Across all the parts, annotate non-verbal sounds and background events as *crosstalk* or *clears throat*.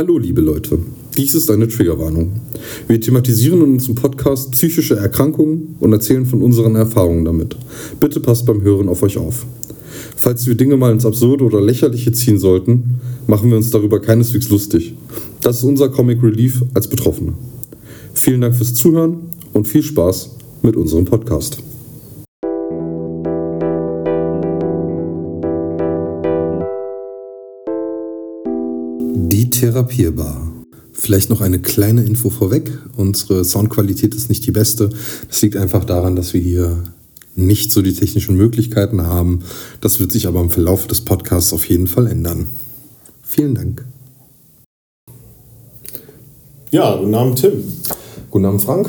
Hallo liebe Leute, dies ist eine Triggerwarnung. Wir thematisieren in unserem Podcast psychische Erkrankungen und erzählen von unseren Erfahrungen damit. Bitte passt beim Hören auf euch auf. Falls wir Dinge mal ins Absurde oder Lächerliche ziehen sollten, machen wir uns darüber keineswegs lustig. Das ist unser Comic Relief als Betroffene. Vielen Dank fürs Zuhören und viel Spaß mit unserem Podcast. Therapierbar. Vielleicht noch eine kleine Info vorweg. Unsere Soundqualität ist nicht die beste. Das liegt einfach daran, dass wir hier nicht so die technischen Möglichkeiten haben. Das wird sich aber im Verlauf des Podcasts auf jeden Fall ändern. Vielen Dank. Ja, guten Abend, Tim. Guten Abend, Frank.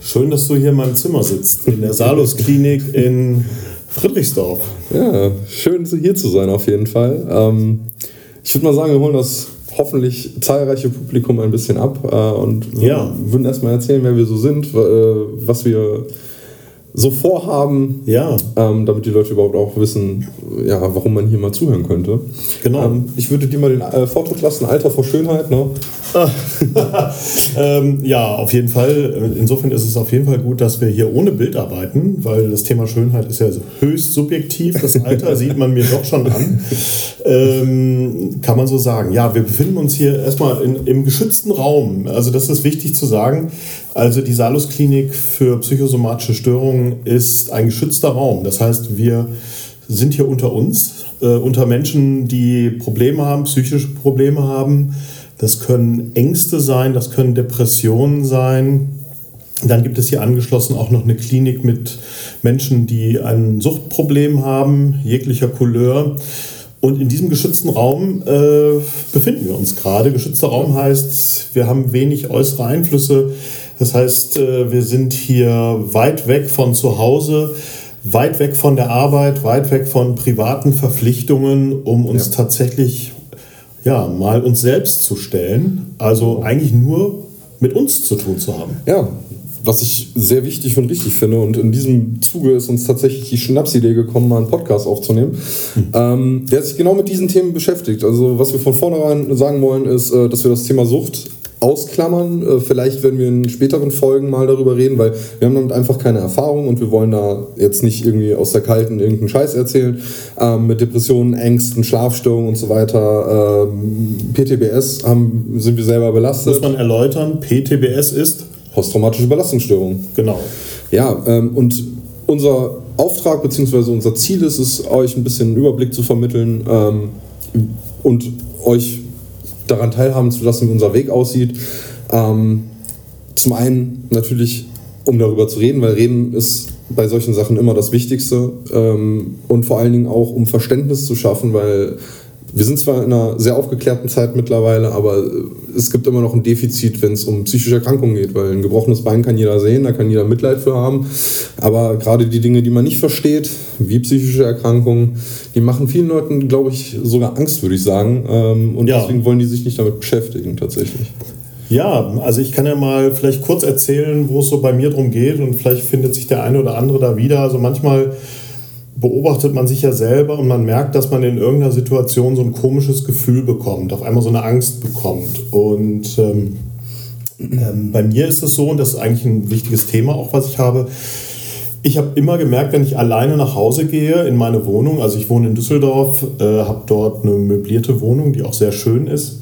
Schön, dass du hier in meinem Zimmer sitzt, in der Salus-Klinik in Friedrichsdorf. Ja, schön hier zu sein auf jeden Fall. Ähm, ich würde mal sagen, wir holen das hoffentlich zahlreiche Publikum ein bisschen ab äh, und ja. würden erstmal erzählen, wer wir so sind, äh, was wir so vorhaben, ja. ähm, damit die Leute überhaupt auch wissen, ja, warum man hier mal zuhören könnte. Genau. Ähm, ich würde dir mal den äh, Vortritt lassen, Alter vor Schönheit, ne? *laughs* ähm, ja, auf jeden Fall. Insofern ist es auf jeden Fall gut, dass wir hier ohne Bild arbeiten, weil das Thema Schönheit ist ja höchst subjektiv. Das Alter *laughs* sieht man mir doch schon an. Ähm, kann man so sagen. Ja, wir befinden uns hier erstmal in, im geschützten Raum. Also das ist wichtig zu sagen. Also die Salus-Klinik für psychosomatische Störungen ist ein geschützter Raum. Das heißt, wir sind hier unter uns, äh, unter Menschen, die Probleme haben, psychische Probleme haben das können Ängste sein, das können Depressionen sein. Dann gibt es hier angeschlossen auch noch eine Klinik mit Menschen, die ein Suchtproblem haben, jeglicher Couleur. Und in diesem geschützten Raum äh, befinden wir uns gerade. Geschützter Raum heißt, wir haben wenig äußere Einflüsse. Das heißt, äh, wir sind hier weit weg von zu Hause, weit weg von der Arbeit, weit weg von privaten Verpflichtungen, um uns ja. tatsächlich ja, mal uns selbst zu stellen. Also eigentlich nur mit uns zu tun zu haben. Ja, was ich sehr wichtig und richtig finde. Und in diesem Zuge ist uns tatsächlich die Schnapsidee gekommen, mal einen Podcast aufzunehmen, mhm. ähm, der sich genau mit diesen Themen beschäftigt. Also was wir von vornherein sagen wollen, ist, äh, dass wir das Thema Sucht ausklammern. Äh, vielleicht werden wir in späteren Folgen mal darüber reden, weil wir haben damit einfach keine Erfahrung und wir wollen da jetzt nicht irgendwie aus der Kalten irgendeinen Scheiß erzählen. Ähm, mit Depressionen, Ängsten, Schlafstörungen und so weiter. Ähm, PTBS haben, sind wir selber belastet. Muss man erläutern, PTBS ist? Posttraumatische Belastungsstörung. Genau. Ja, ähm, und unser Auftrag bzw. unser Ziel ist es, euch ein bisschen einen Überblick zu vermitteln ähm, und euch daran teilhaben zu lassen, wie unser Weg aussieht. Ähm, zum einen natürlich, um darüber zu reden, weil reden ist bei solchen Sachen immer das Wichtigste ähm, und vor allen Dingen auch, um Verständnis zu schaffen, weil wir sind zwar in einer sehr aufgeklärten Zeit mittlerweile, aber es gibt immer noch ein Defizit, wenn es um psychische Erkrankungen geht, weil ein gebrochenes Bein kann jeder sehen, da kann jeder Mitleid für haben. Aber gerade die Dinge, die man nicht versteht, wie psychische Erkrankungen, die machen vielen Leuten, glaube ich, sogar Angst, würde ich sagen. Ähm, und ja. deswegen wollen die sich nicht damit beschäftigen, tatsächlich. Ja, also ich kann ja mal vielleicht kurz erzählen, wo es so bei mir drum geht und vielleicht findet sich der eine oder andere da wieder. Also manchmal beobachtet man sich ja selber und man merkt, dass man in irgendeiner Situation so ein komisches Gefühl bekommt, auf einmal so eine Angst bekommt. Und ähm, ähm, bei mir ist es so, und das ist eigentlich ein wichtiges Thema auch, was ich habe, ich habe immer gemerkt, wenn ich alleine nach Hause gehe in meine Wohnung, also ich wohne in Düsseldorf, äh, habe dort eine möblierte Wohnung, die auch sehr schön ist.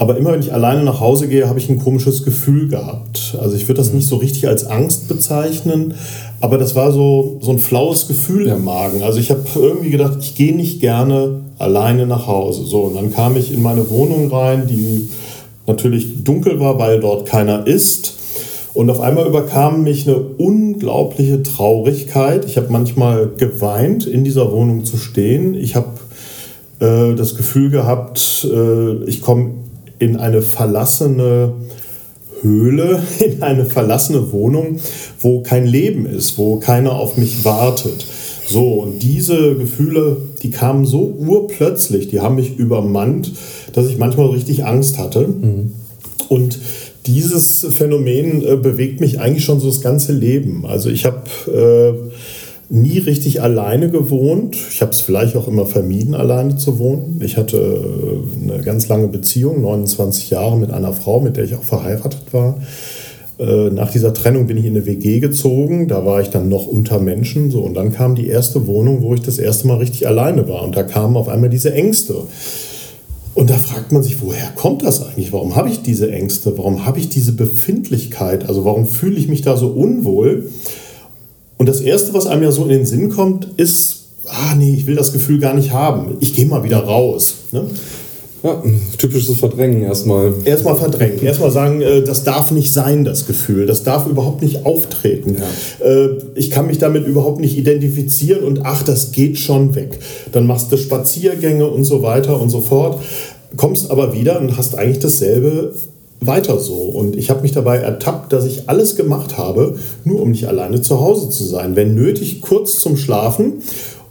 Aber immer wenn ich alleine nach Hause gehe, habe ich ein komisches Gefühl gehabt. Also ich würde das nicht so richtig als Angst bezeichnen, aber das war so, so ein flaues Gefühl im Magen. Also ich habe irgendwie gedacht, ich gehe nicht gerne alleine nach Hause. So, und dann kam ich in meine Wohnung rein, die natürlich dunkel war, weil dort keiner ist. Und auf einmal überkam mich eine unglaubliche Traurigkeit. Ich habe manchmal geweint, in dieser Wohnung zu stehen. Ich habe äh, das Gefühl gehabt, äh, ich komme in eine verlassene Höhle, *laughs* in eine verlassene Wohnung, wo kein Leben ist, wo keiner auf mich wartet. So, und diese Gefühle, die kamen so urplötzlich, die haben mich übermannt, dass ich manchmal richtig Angst hatte. Mhm. Und dieses Phänomen äh, bewegt mich eigentlich schon so das ganze Leben. Also ich habe nie richtig alleine gewohnt. Ich habe es vielleicht auch immer vermieden, alleine zu wohnen. Ich hatte äh, eine ganz lange Beziehung, 29 Jahre mit einer Frau, mit der ich auch verheiratet war. Äh, nach dieser Trennung bin ich in eine WG gezogen, da war ich dann noch unter Menschen. So, und dann kam die erste Wohnung, wo ich das erste Mal richtig alleine war. Und da kamen auf einmal diese Ängste. Und da fragt man sich, woher kommt das eigentlich? Warum habe ich diese Ängste? Warum habe ich diese Befindlichkeit? Also warum fühle ich mich da so unwohl? Und das Erste, was einem ja so in den Sinn kommt, ist, ah nee, ich will das Gefühl gar nicht haben. Ich gehe mal wieder raus. Ne? Ja, typisches Verdrängen erstmal. Erstmal verdrängen. Erstmal sagen, äh, das darf nicht sein, das Gefühl. Das darf überhaupt nicht auftreten. Ja. Äh, ich kann mich damit überhaupt nicht identifizieren und ach, das geht schon weg. Dann machst du Spaziergänge und so weiter und so fort. Kommst aber wieder und hast eigentlich dasselbe weiter so. Und ich habe mich dabei ertappt, dass ich alles gemacht habe, nur um nicht alleine zu Hause zu sein. Wenn nötig, kurz zum Schlafen.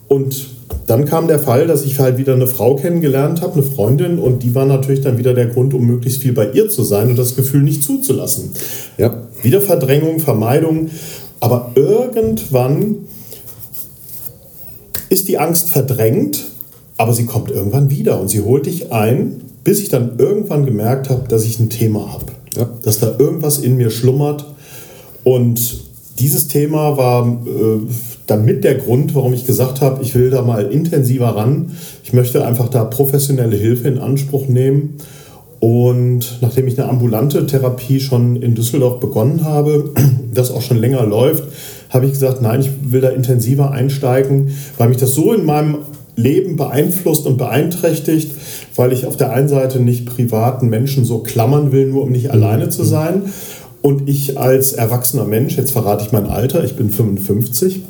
Und dann kam der Fall, dass ich halt wieder eine Frau kennengelernt habe, eine Freundin, und die war natürlich dann wieder der Grund, um möglichst viel bei ihr zu sein und das Gefühl nicht zuzulassen. Ja. Wieder Verdrängung, Vermeidung. Aber irgendwann ist die Angst verdrängt, aber sie kommt irgendwann wieder und sie holt dich ein bis ich dann irgendwann gemerkt habe, dass ich ein Thema habe. Ja. Dass da irgendwas in mir schlummert. Und dieses Thema war äh, dann mit der Grund, warum ich gesagt habe, ich will da mal intensiver ran. Ich möchte einfach da professionelle Hilfe in Anspruch nehmen. Und nachdem ich eine ambulante Therapie schon in Düsseldorf begonnen habe, *clears throat* das auch schon länger läuft, habe ich gesagt, nein, ich will da intensiver einsteigen, weil mich das so in meinem Leben beeinflusst und beeinträchtigt, weil ich auf der einen Seite nicht privaten Menschen so klammern will, nur um nicht alleine zu sein. Und ich als erwachsener Mensch, jetzt verrate ich mein Alter, ich bin 55.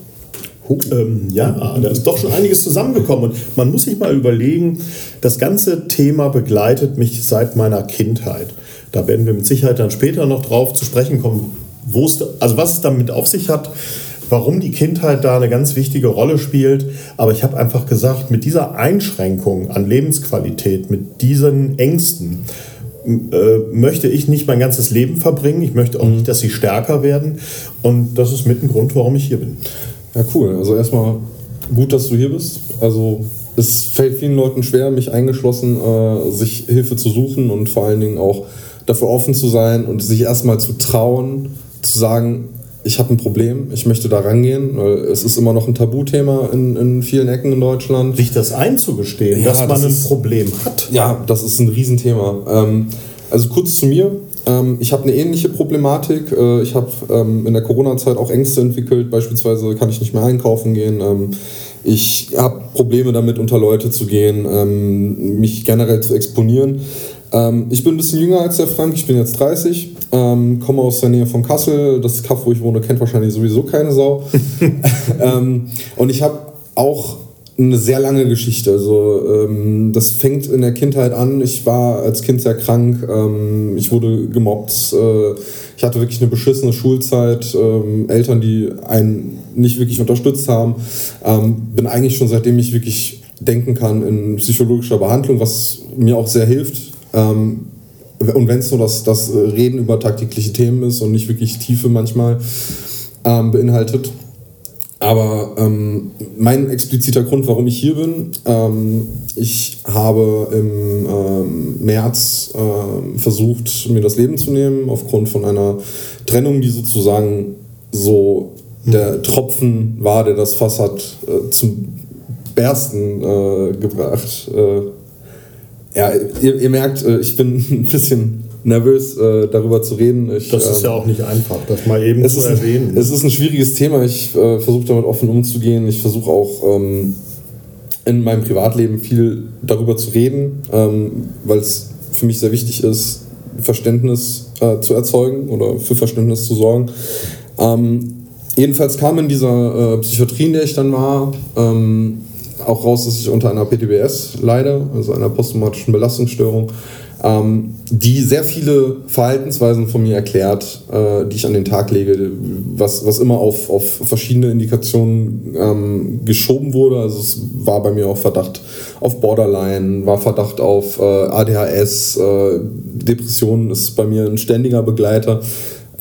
Ähm, ja, da ist doch schon einiges zusammengekommen. Und man muss sich mal überlegen, das ganze Thema begleitet mich seit meiner Kindheit. Da werden wir mit Sicherheit dann später noch drauf zu sprechen kommen, wo es, also was es damit auf sich hat warum die Kindheit da eine ganz wichtige Rolle spielt. Aber ich habe einfach gesagt, mit dieser Einschränkung an Lebensqualität, mit diesen Ängsten, äh, möchte ich nicht mein ganzes Leben verbringen. Ich möchte auch mhm. nicht, dass sie stärker werden. Und das ist mit ein Grund, warum ich hier bin. Ja, cool. Also erstmal gut, dass du hier bist. Also es fällt vielen Leuten schwer, mich eingeschlossen, äh, sich Hilfe zu suchen und vor allen Dingen auch dafür offen zu sein und sich erstmal zu trauen, zu sagen, ich habe ein Problem, ich möchte da rangehen, weil es ist immer noch ein Tabuthema in, in vielen Ecken in Deutschland. Sich das einzugestehen, ja, dass man das ein ist, Problem hat. Ja, das ist ein Riesenthema. Ähm, also kurz zu mir. Ähm, ich habe eine ähnliche Problematik. Äh, ich habe ähm, in der Corona-Zeit auch Ängste entwickelt. Beispielsweise kann ich nicht mehr einkaufen gehen. Ähm, ich habe Probleme damit, unter Leute zu gehen, mich generell zu exponieren. Ähm, ich bin ein bisschen jünger als der Frank, ich bin jetzt 30, ähm, komme aus der Nähe von Kassel. Das Kaff, wo ich wohne, kennt wahrscheinlich sowieso keine Sau. *laughs* ähm, und ich habe auch eine sehr lange Geschichte. Also ähm, das fängt in der Kindheit an. Ich war als Kind sehr krank. Ähm, ich wurde gemobbt. Äh, ich hatte wirklich eine beschissene Schulzeit. Ähm, Eltern, die einen nicht wirklich unterstützt haben. Bin eigentlich schon seitdem ich wirklich denken kann in psychologischer Behandlung, was mir auch sehr hilft. Ähm, und wenn es so das, das Reden über tagtägliche Themen ist und nicht wirklich Tiefe manchmal ähm, beinhaltet. Aber ähm, mein expliziter Grund, warum ich hier bin, ähm, ich habe im ähm, März ähm, versucht, mir das Leben zu nehmen, aufgrund von einer Trennung, die sozusagen so der Tropfen war, der das Fass hat äh, zum Bersten äh, gebracht. Äh, ja, ihr, ihr, merkt, äh, ich bin *laughs* ein bisschen nervös, äh, darüber zu reden. Ich, das ist ja ähm, auch nicht einfach, das mal eben zu erwähnen. Ein, es ist ein schwieriges Thema. Ich äh, versuche damit offen umzugehen. Ich versuche auch ähm, in meinem Privatleben viel darüber zu reden, ähm, weil es für mich sehr wichtig ist, Verständnis äh, zu erzeugen oder für Verständnis zu sorgen. Ähm, jedenfalls kam in dieser äh, Psychiatrie, in der ich dann war, ähm, auch raus, dass ich unter einer PTBS leide, also einer posttraumatischen Belastungsstörung, ähm, die sehr viele Verhaltensweisen von mir erklärt, äh, die ich an den Tag lege, was, was immer auf, auf verschiedene Indikationen ähm, geschoben wurde. Also es war bei mir auch Verdacht auf Borderline, war Verdacht auf äh, ADHS, äh, Depressionen ist bei mir ein ständiger Begleiter.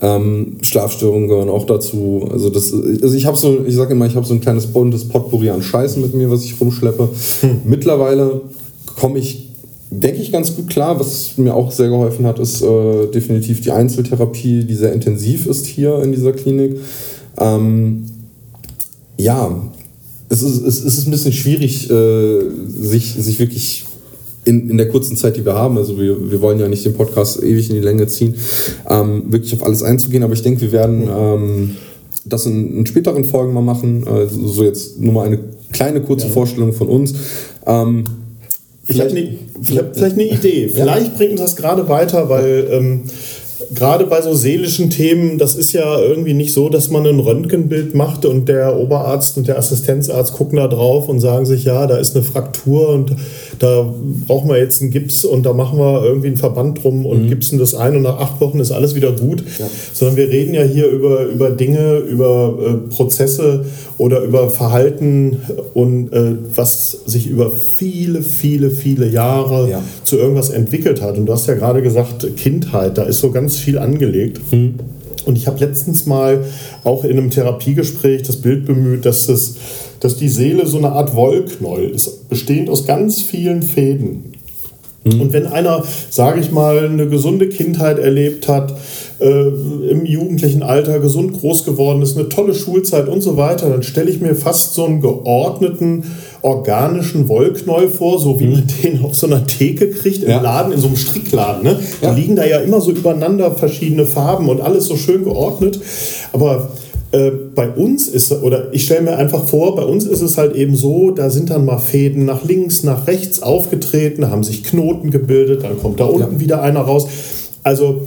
Ähm, Schlafstörungen gehören auch dazu. Also, das, also ich habe so, ich sage immer, ich habe so ein kleines buntes Potpourri an Scheißen mit mir, was ich rumschleppe. Hm. Mittlerweile komme ich, denke ich, ganz gut klar. Was mir auch sehr geholfen hat, ist äh, definitiv die Einzeltherapie, die sehr intensiv ist hier in dieser Klinik. Ähm, ja, es ist, es ist ein bisschen schwierig, äh, sich, sich wirklich in, in der kurzen Zeit, die wir haben, also wir, wir wollen ja nicht den Podcast ewig in die Länge ziehen, ähm, wirklich auf alles einzugehen, aber ich denke, wir werden ähm, das in, in, späteren Folgen mal machen. Also so jetzt nur mal eine kleine kurze ja. Vorstellung von uns. Ähm, ich habe eine, hab vielleicht eine Idee. Vielleicht ja. bringt uns das gerade weiter, weil ähm, gerade bei so seelischen Themen, das ist ja irgendwie nicht so, dass man ein Röntgenbild macht und der Oberarzt und der Assistenzarzt gucken da drauf und sagen sich, ja, da ist eine Fraktur und da brauchen wir jetzt einen Gips und da machen wir irgendwie einen Verband drum und mhm. gipsen das ein und nach acht Wochen ist alles wieder gut. Ja. Sondern wir reden ja hier über, über Dinge, über äh, Prozesse oder über Verhalten und äh, was sich über viele, viele, viele Jahre ja. zu irgendwas entwickelt hat. Und du hast ja gerade gesagt, Kindheit, da ist so ganz viel angelegt. Mhm. Und ich habe letztens mal auch in einem Therapiegespräch das Bild bemüht, dass, es, dass die Seele so eine Art Wollknäuel ist, bestehend aus ganz vielen Fäden. Mhm. Und wenn einer, sage ich mal, eine gesunde Kindheit erlebt hat, äh, im jugendlichen Alter gesund groß geworden ist, eine tolle Schulzeit und so weiter, dann stelle ich mir fast so einen geordneten, organischen Wollknäuel vor, so wie man mhm. den auf so einer Theke kriegt im ja. Laden, in so einem Strickladen. Ne? Ja. Da liegen da ja immer so übereinander verschiedene Farben und alles so schön geordnet. Aber äh, bei uns ist, oder ich stelle mir einfach vor, bei uns ist es halt eben so, da sind dann mal Fäden nach links, nach rechts aufgetreten, haben sich Knoten gebildet, dann kommt da unten ja. wieder einer raus. Also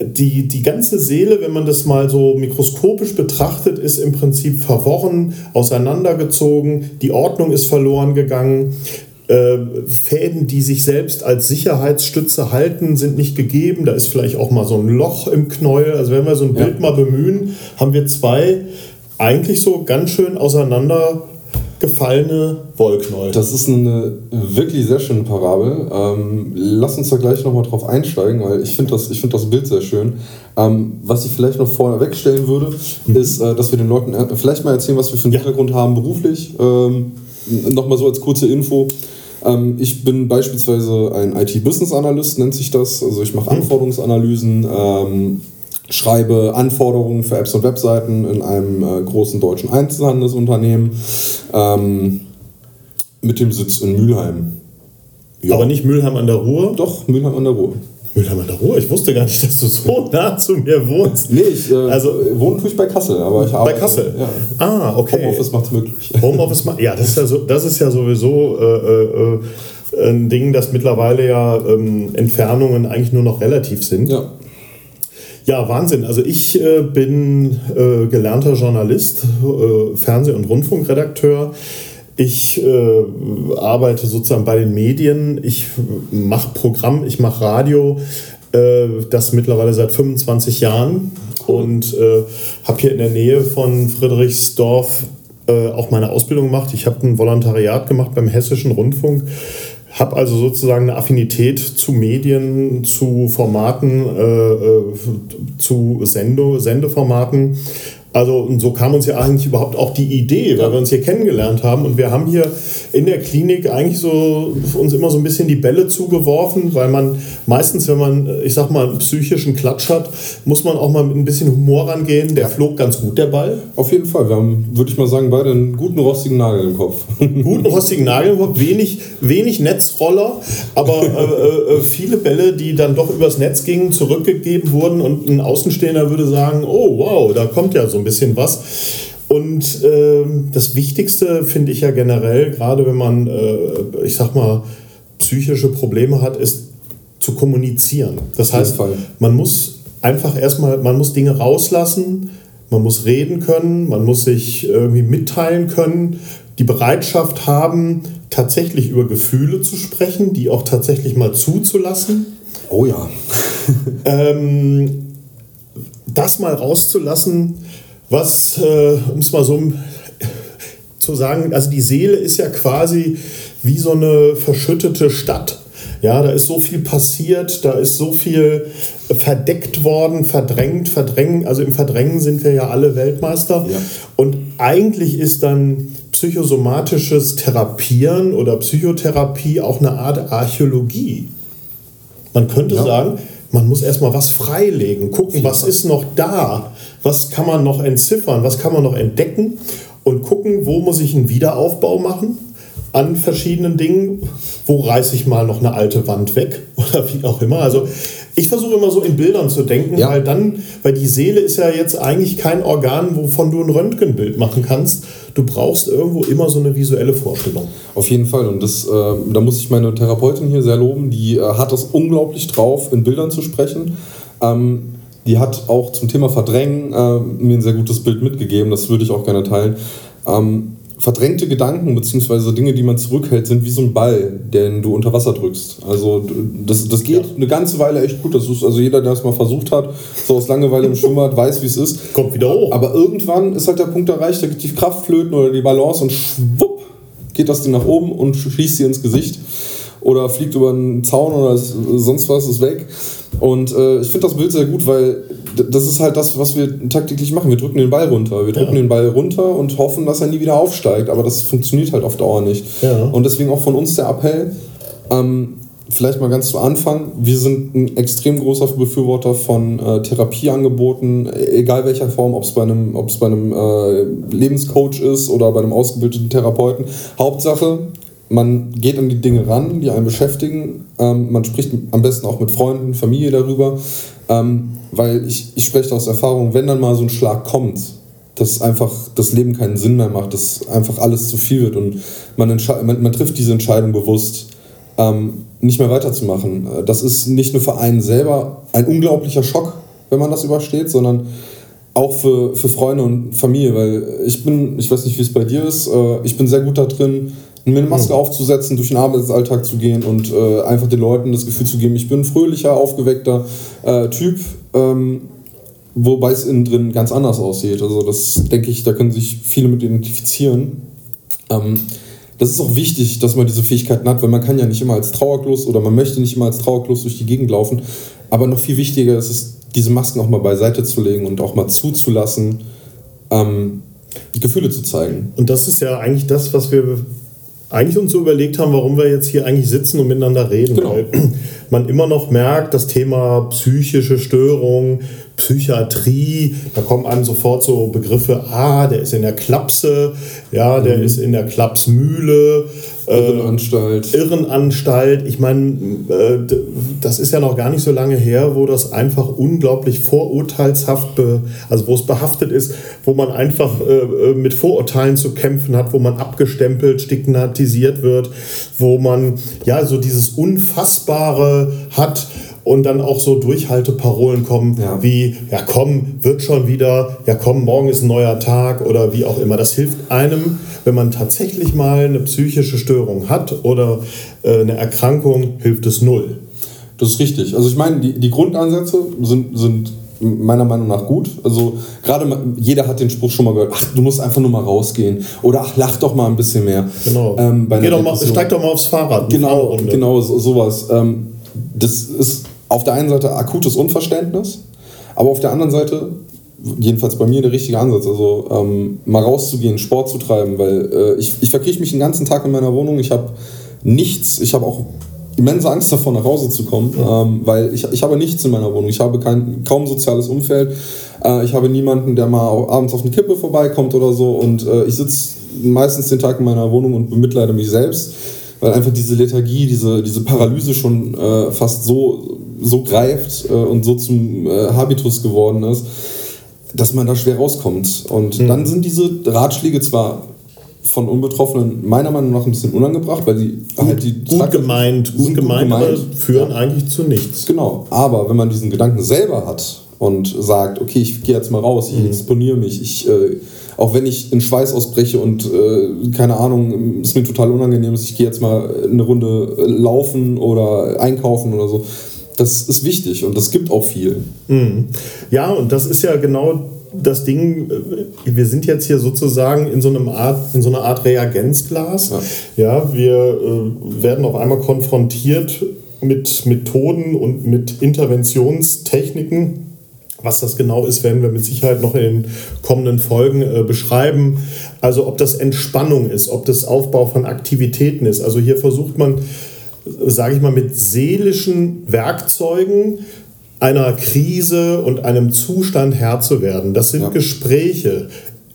die, die ganze Seele, wenn man das mal so mikroskopisch betrachtet, ist im Prinzip verworren, auseinandergezogen, die Ordnung ist verloren gegangen. Äh, Fäden, die sich selbst als Sicherheitsstütze halten, sind nicht gegeben. Da ist vielleicht auch mal so ein Loch im Knäuel. Also wenn wir so ein ja. Bild mal bemühen, haben wir zwei eigentlich so ganz schön auseinander gefallene Wollknäuel. Das ist eine wirklich sehr schöne Parabel. Ähm, lass uns da gleich nochmal drauf einsteigen, weil ich finde das, find das Bild sehr schön. Ähm, was ich vielleicht noch vorne wegstellen würde, mhm. ist, äh, dass wir den Leuten vielleicht mal erzählen, was wir für einen ja. Hintergrund haben beruflich. Ähm, nochmal so als kurze Info. Ähm, ich bin beispielsweise ein IT-Business-Analyst, nennt sich das. Also ich mache mhm. Anforderungsanalysen, ähm, schreibe Anforderungen für Apps und Webseiten in einem äh, großen deutschen Einzelhandelsunternehmen ähm, mit dem Sitz in Mülheim. Ja. Aber nicht Mülheim an der Ruhr? Doch, Mülheim an der Ruhr. Mülheim an der Ruhr? Ich wusste gar nicht, dass du so nah zu mir wohnst. Nee, ich äh, also, wohne tue ich bei Kassel, aber ich arbeite. Bei Kassel? Ja. Ah, okay. Homeoffice macht es möglich. Homeoffice macht, ja, das ist ja, so, das ist ja sowieso äh, äh, ein Ding, dass mittlerweile ja ähm, Entfernungen eigentlich nur noch relativ sind. Ja. Ja, Wahnsinn. Also ich äh, bin äh, gelernter Journalist, äh, Fernseh- und Rundfunkredakteur. Ich äh, arbeite sozusagen bei den Medien. Ich mache Programm, ich mache Radio. Äh, das mittlerweile seit 25 Jahren und äh, habe hier in der Nähe von Friedrichsdorf auch meine Ausbildung gemacht. Ich habe ein Volontariat gemacht beim Hessischen Rundfunk habe also sozusagen eine Affinität zu Medien, zu Formaten, äh, äh zu Sendo, Sendeformaten also und so kam uns ja eigentlich überhaupt auch die Idee, weil wir uns hier kennengelernt haben und wir haben hier in der Klinik eigentlich so uns immer so ein bisschen die Bälle zugeworfen, weil man meistens, wenn man, ich sag mal, einen psychischen Klatsch hat, muss man auch mal mit ein bisschen Humor rangehen. Der flog ganz gut, der Ball. Auf jeden Fall. Wir haben, würde ich mal sagen, beide einen guten rostigen Nagel im Kopf. *laughs* Guten rostigen Nagel im Kopf, wenig, wenig Netzroller, aber *laughs* äh, äh, viele Bälle, die dann doch übers Netz gingen, zurückgegeben wurden und ein Außenstehender würde sagen, oh wow, da kommt ja so ein bisschen was. Und äh, das Wichtigste finde ich ja generell, gerade wenn man, äh, ich sag mal, psychische Probleme hat, ist zu kommunizieren. Das heißt, man muss einfach erstmal, man muss Dinge rauslassen, man muss reden können, man muss sich irgendwie mitteilen können, die Bereitschaft haben, tatsächlich über Gefühle zu sprechen, die auch tatsächlich mal zuzulassen. Oh ja. ähm, das mal rauszulassen, was, äh, um es mal so zu sagen, also die Seele ist ja quasi wie so eine verschüttete Stadt. Ja, da ist so viel passiert, da ist so viel verdeckt worden, verdrängt, verdrängen. Also im Verdrängen sind wir ja alle Weltmeister. Ja. Und eigentlich ist dann psychosomatisches Therapieren oder Psychotherapie auch eine Art Archäologie. Man könnte ja. sagen, man muss erstmal was freilegen, gucken, was ist noch da, was kann man noch entziffern, was kann man noch entdecken und gucken, wo muss ich einen Wiederaufbau machen an verschiedenen Dingen, wo reiße ich mal noch eine alte Wand weg *laughs* oder wie auch immer. Also ich versuche immer so in Bildern zu denken, ja. weil dann, weil die Seele ist ja jetzt eigentlich kein Organ, wovon du ein Röntgenbild machen kannst. Du brauchst irgendwo immer so eine visuelle Vorstellung. Auf jeden Fall. Und das, äh, da muss ich meine Therapeutin hier sehr loben. Die äh, hat das unglaublich drauf, in Bildern zu sprechen. Ähm, die hat auch zum Thema Verdrängen äh, mir ein sehr gutes Bild mitgegeben. Das würde ich auch gerne teilen. Ähm, verdrängte Gedanken bzw. Dinge, die man zurückhält, sind wie so ein Ball, den du unter Wasser drückst. Also das, das geht ja. eine ganze Weile echt gut. Das ist, also jeder, der es mal versucht hat, so aus Langeweile im *laughs* Schwimmbad, weiß, wie es ist. Kommt wieder hoch. Aber irgendwann ist halt der Punkt erreicht, da geht die Kraft flöten oder die Balance und schwupp geht das Ding nach oben und schließt sie ins Gesicht oder fliegt über einen Zaun oder sonst was, ist weg. Und äh, ich finde das Bild sehr gut, weil das ist halt das, was wir tagtäglich machen. Wir drücken den Ball runter. Wir drücken ja. den Ball runter und hoffen, dass er nie wieder aufsteigt. Aber das funktioniert halt auf Dauer nicht. Ja. Und deswegen auch von uns der Appell, ähm, vielleicht mal ganz zu Anfang, wir sind ein extrem großer Befürworter von äh, Therapieangeboten, egal welcher Form, ob es bei einem, ob's bei einem äh, Lebenscoach ist oder bei einem ausgebildeten Therapeuten. Hauptsache, man geht an die Dinge ran, die einen beschäftigen. Ähm, man spricht am besten auch mit Freunden, Familie darüber. Ähm, weil ich, ich spreche aus Erfahrung, wenn dann mal so ein Schlag kommt, dass einfach das Leben keinen Sinn mehr macht, dass einfach alles zu viel wird und man, man, man trifft diese Entscheidung bewusst, ähm, nicht mehr weiterzumachen. Äh, das ist nicht nur für einen selber ein unglaublicher Schock, wenn man das übersteht, sondern auch für, für Freunde und Familie, weil ich bin, ich weiß nicht, wie es bei dir ist, äh, ich bin sehr gut da drin, eine Maske mhm. aufzusetzen, durch den Arbeitsalltag zu gehen und äh, einfach den Leuten das Gefühl zu geben, ich bin ein fröhlicher, aufgeweckter äh, Typ, ähm, wobei es innen drin ganz anders aussieht. Also das denke ich, da können sich viele mit identifizieren. Ähm, das ist auch wichtig, dass man diese Fähigkeiten hat, weil man kann ja nicht immer als Trauerklos oder man möchte nicht immer als Trauerklos durch die Gegend laufen. Aber noch viel wichtiger ist es, diese Masken auch mal beiseite zu legen und auch mal zuzulassen, ähm, Gefühle zu zeigen. Und das ist ja eigentlich das, was wir eigentlich uns so überlegt haben, warum wir jetzt hier eigentlich sitzen und miteinander reden. Genau. Weil *clears throat* man immer noch merkt, das Thema psychische Störungen, Psychiatrie, da kommen einem sofort so Begriffe, ah, der ist in der Klapse, ja, der mhm. ist in der Klapsmühle. Äh, Irrenanstalt. Irrenanstalt. Ich meine, äh, das ist ja noch gar nicht so lange her, wo das einfach unglaublich vorurteilshaft, also wo es behaftet ist, wo man einfach äh, mit Vorurteilen zu kämpfen hat, wo man abgestempelt, stigmatisiert wird, wo man ja so dieses Unfassbare hat und dann auch so Durchhalteparolen kommen ja. wie, ja komm, wird schon wieder, ja komm, morgen ist ein neuer Tag oder wie auch immer. Das hilft einem, wenn man tatsächlich mal eine psychische Störung hat oder äh, eine Erkrankung, hilft es null. Das ist richtig. Also ich meine, die, die Grundansätze sind, sind meiner Meinung nach gut. Also gerade jeder hat den Spruch schon mal gehört, ach, du musst einfach nur mal rausgehen. Oder ach, lach doch mal ein bisschen mehr. Genau. Ähm, doch mal, steig doch mal aufs Fahrrad. Genau, genau so, sowas. Ähm, das ist auf der einen Seite akutes Unverständnis, aber auf der anderen Seite, jedenfalls bei mir der richtige Ansatz, also ähm, mal rauszugehen, Sport zu treiben, weil äh, ich, ich verkrieche mich den ganzen Tag in meiner Wohnung, ich habe nichts, ich habe auch immense Angst davor, nach Hause zu kommen, ähm, weil ich, ich habe nichts in meiner Wohnung, ich habe kein, kaum soziales Umfeld, äh, ich habe niemanden, der mal abends auf eine Kippe vorbeikommt oder so. Und äh, ich sitze meistens den Tag in meiner Wohnung und bemitleide mich selbst weil einfach diese Lethargie, diese, diese Paralyse schon äh, fast so, so greift äh, und so zum äh, Habitus geworden ist, dass man da schwer rauskommt. Und mhm. dann sind diese Ratschläge zwar von Unbetroffenen meiner Meinung nach ein bisschen unangebracht, weil die gut, halt die gut gemeint, gut gemeint, gemeint, führen ja. eigentlich zu nichts. Genau, aber wenn man diesen Gedanken selber hat und sagt, okay, ich gehe jetzt mal raus, ich mhm. exponiere mich, ich äh, auch wenn ich in Schweiß ausbreche und äh, keine Ahnung, ist mir total unangenehm ist, ich gehe jetzt mal eine Runde laufen oder einkaufen oder so. Das ist wichtig und das gibt auch viel. Mhm. Ja, und das ist ja genau das Ding, äh, wir sind jetzt hier sozusagen in so, einem Art, in so einer Art Reagenzglas. Ja, ja wir äh, werden auf einmal konfrontiert mit Methoden und mit Interventionstechniken. Was das genau ist, werden wir mit Sicherheit noch in den kommenden Folgen äh, beschreiben. Also ob das Entspannung ist, ob das Aufbau von Aktivitäten ist. Also hier versucht man, sage ich mal, mit seelischen Werkzeugen einer Krise und einem Zustand Herr zu werden. Das sind ja. Gespräche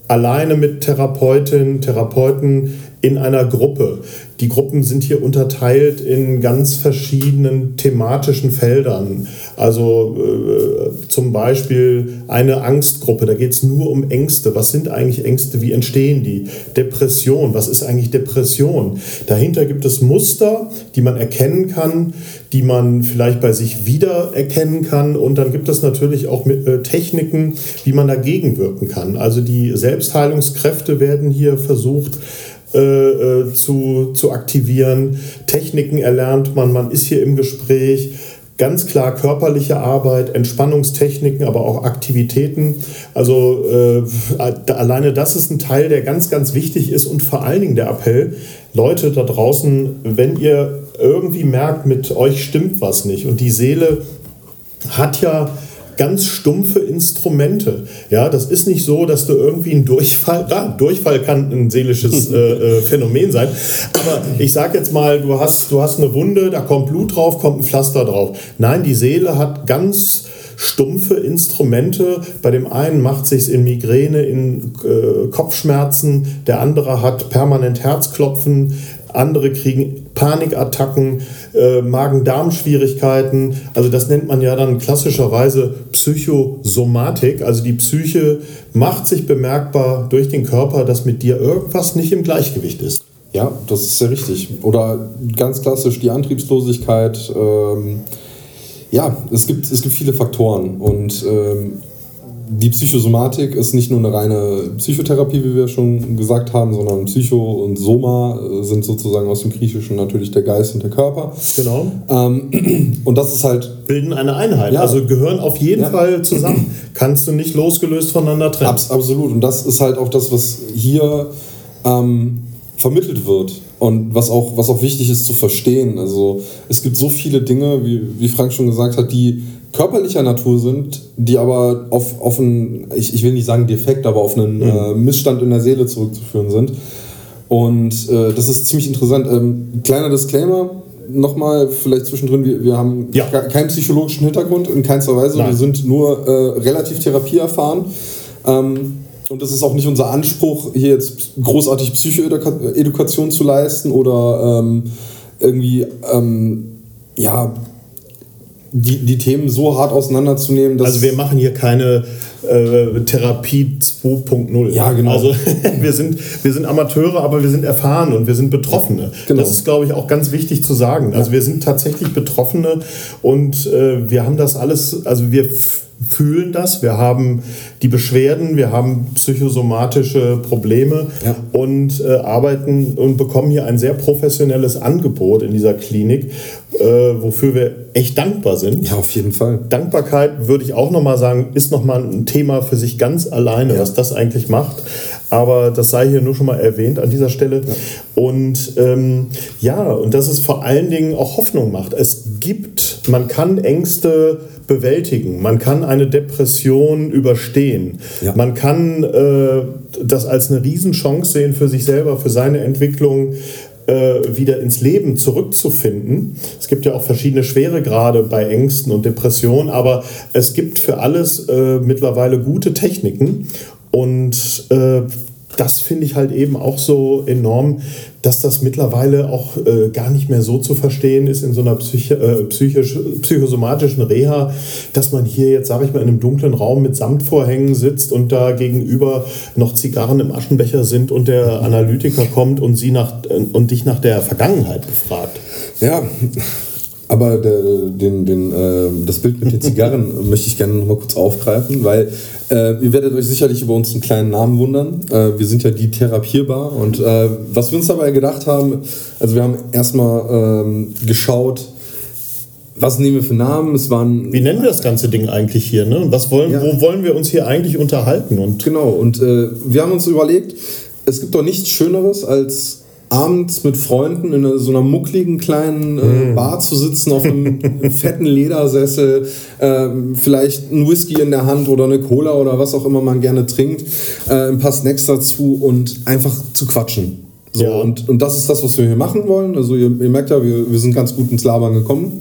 alleine mit Therapeutinnen, Therapeuten in einer Gruppe. Die Gruppen sind hier unterteilt in ganz verschiedenen thematischen Feldern. Also äh, zum Beispiel eine Angstgruppe, da geht es nur um Ängste. Was sind eigentlich Ängste? Wie entstehen die? Depression, was ist eigentlich Depression? Dahinter gibt es Muster, die man erkennen kann, die man vielleicht bei sich wiedererkennen kann. Und dann gibt es natürlich auch mit, äh, Techniken, wie man dagegen wirken kann. Also die Selbstheilungskräfte werden hier versucht, äh, äh, zu, zu aktivieren. Techniken erlernt man, man ist hier im Gespräch. Ganz klar körperliche Arbeit, Entspannungstechniken, aber auch Aktivitäten. Also äh, alleine das ist ein Teil, der ganz, ganz wichtig ist und vor allen Dingen der Appell, Leute da draußen, wenn ihr irgendwie merkt, mit euch stimmt was nicht und die Seele hat ja ganz stumpfe Instrumente. Ja, das ist nicht so, dass du irgendwie einen Durchfall, ja, Durchfall kann ein seelisches *laughs* äh, äh, Phänomen sein, aber ich sag jetzt mal, du hast, du hast eine Wunde, da kommt Blut drauf, kommt ein Pflaster drauf. Nein, die Seele hat ganz stumpfe Instrumente. Bei dem einen macht sich in Migräne, in äh, Kopfschmerzen, der andere hat permanent Herzklopfen, andere kriegen Panikattacken, äh, Magen-Darm-Schwierigkeiten. Also das nennt man ja dann klassischerweise Psychosomatik. Also die Psyche macht sich bemerkbar durch den Körper, dass mit dir irgendwas nicht im Gleichgewicht ist. Ja, das ist sehr richtig. Oder ganz klassisch die Antriebslosigkeit. Ähm, ja, es gibt, es gibt viele Faktoren und ähm, die Psychosomatik ist nicht nur eine reine Psychotherapie, wie wir schon gesagt haben, sondern Psycho und Soma äh, sind sozusagen aus dem Griechischen natürlich der Geist und der Körper. Genau. Ähm, *clears throat* und das ist halt. Bilden eine Einheit, ja. also gehören auf jeden ja. Fall zusammen. *clears throat* Kannst du nicht losgelöst voneinander trennen. Abs absolut. Und das ist halt auch das, was hier ähm, vermittelt wird. Und was auch, was auch wichtig ist zu verstehen. Also es gibt so viele Dinge, wie, wie Frank schon gesagt hat, die körperlicher Natur sind, die aber auf, auf einen, ich, ich will nicht sagen Defekt, aber auf einen mhm. äh, Missstand in der Seele zurückzuführen sind. Und äh, das ist ziemlich interessant. Ähm, kleiner Disclaimer, nochmal vielleicht zwischendrin, wir, wir haben ja. keinen psychologischen Hintergrund in keinster Weise. Nein. Wir sind nur äh, relativ therapieerfahren. Ähm, und es ist auch nicht unser Anspruch, hier jetzt großartig Psychoedukation zu leisten oder ähm, irgendwie ähm, ja, die, die Themen so hart auseinanderzunehmen, dass. Also wir machen hier keine äh, Therapie 2.0. Ja, genau. Also *laughs* wir sind, wir sind Amateure, aber wir sind erfahren und wir sind Betroffene. Genau. Das ist, glaube ich, auch ganz wichtig zu sagen. Also wir sind tatsächlich Betroffene und äh, wir haben das alles, also wir fühlen das, wir haben die Beschwerden, wir haben psychosomatische Probleme ja. und äh, arbeiten und bekommen hier ein sehr professionelles Angebot in dieser Klinik, äh, wofür wir echt dankbar sind. Ja, auf jeden Fall. Dankbarkeit würde ich auch nochmal sagen, ist nochmal ein Thema für sich ganz alleine, ja. was das eigentlich macht. Aber das sei hier nur schon mal erwähnt an dieser Stelle. Ja. Und ähm, ja, und dass es vor allen Dingen auch Hoffnung macht. Es gibt, man kann Ängste bewältigen. Man kann eine Depression überstehen. Ja. Man kann äh, das als eine Riesenchance sehen für sich selber, für seine Entwicklung äh, wieder ins Leben zurückzufinden. Es gibt ja auch verschiedene Schweregrade bei Ängsten und Depressionen, aber es gibt für alles äh, mittlerweile gute Techniken und äh, das finde ich halt eben auch so enorm, dass das mittlerweile auch äh, gar nicht mehr so zu verstehen ist in so einer Psychi äh, psychisch, psychosomatischen Reha, dass man hier jetzt, sage ich mal, in einem dunklen Raum mit Samtvorhängen sitzt und da gegenüber noch Zigarren im Aschenbecher sind und der Analytiker kommt und, sie nach, äh, und dich nach der Vergangenheit befragt. Ja, aber der, den, den, äh, das Bild mit den Zigarren *laughs* möchte ich gerne noch mal kurz aufgreifen, weil äh, ihr werdet euch sicherlich über uns einen kleinen Namen wundern. Äh, wir sind ja die Therapierbar und äh, was wir uns dabei gedacht haben, also wir haben erstmal ähm, geschaut, was nehmen wir für Namen? Es waren Wie nennen wir das ganze Ding eigentlich hier? Ne? Was wollen, ja. Wo wollen wir uns hier eigentlich unterhalten? Und genau, und äh, wir haben uns überlegt, es gibt doch nichts Schöneres als abends mit Freunden in so einer muckligen kleinen äh, Mm. Bar zu sitzen, auf einem *laughs* fetten Ledersessel, äh, vielleicht ein Whisky in der Hand oder eine Cola oder was auch immer man gerne trinkt, äh, ein paar Snacks dazu und einfach zu quatschen. So, Ja. und, und das ist das, was wir hier machen wollen. Also ihr, ihr merkt ja, wir, wir sind ganz gut ins Labern gekommen.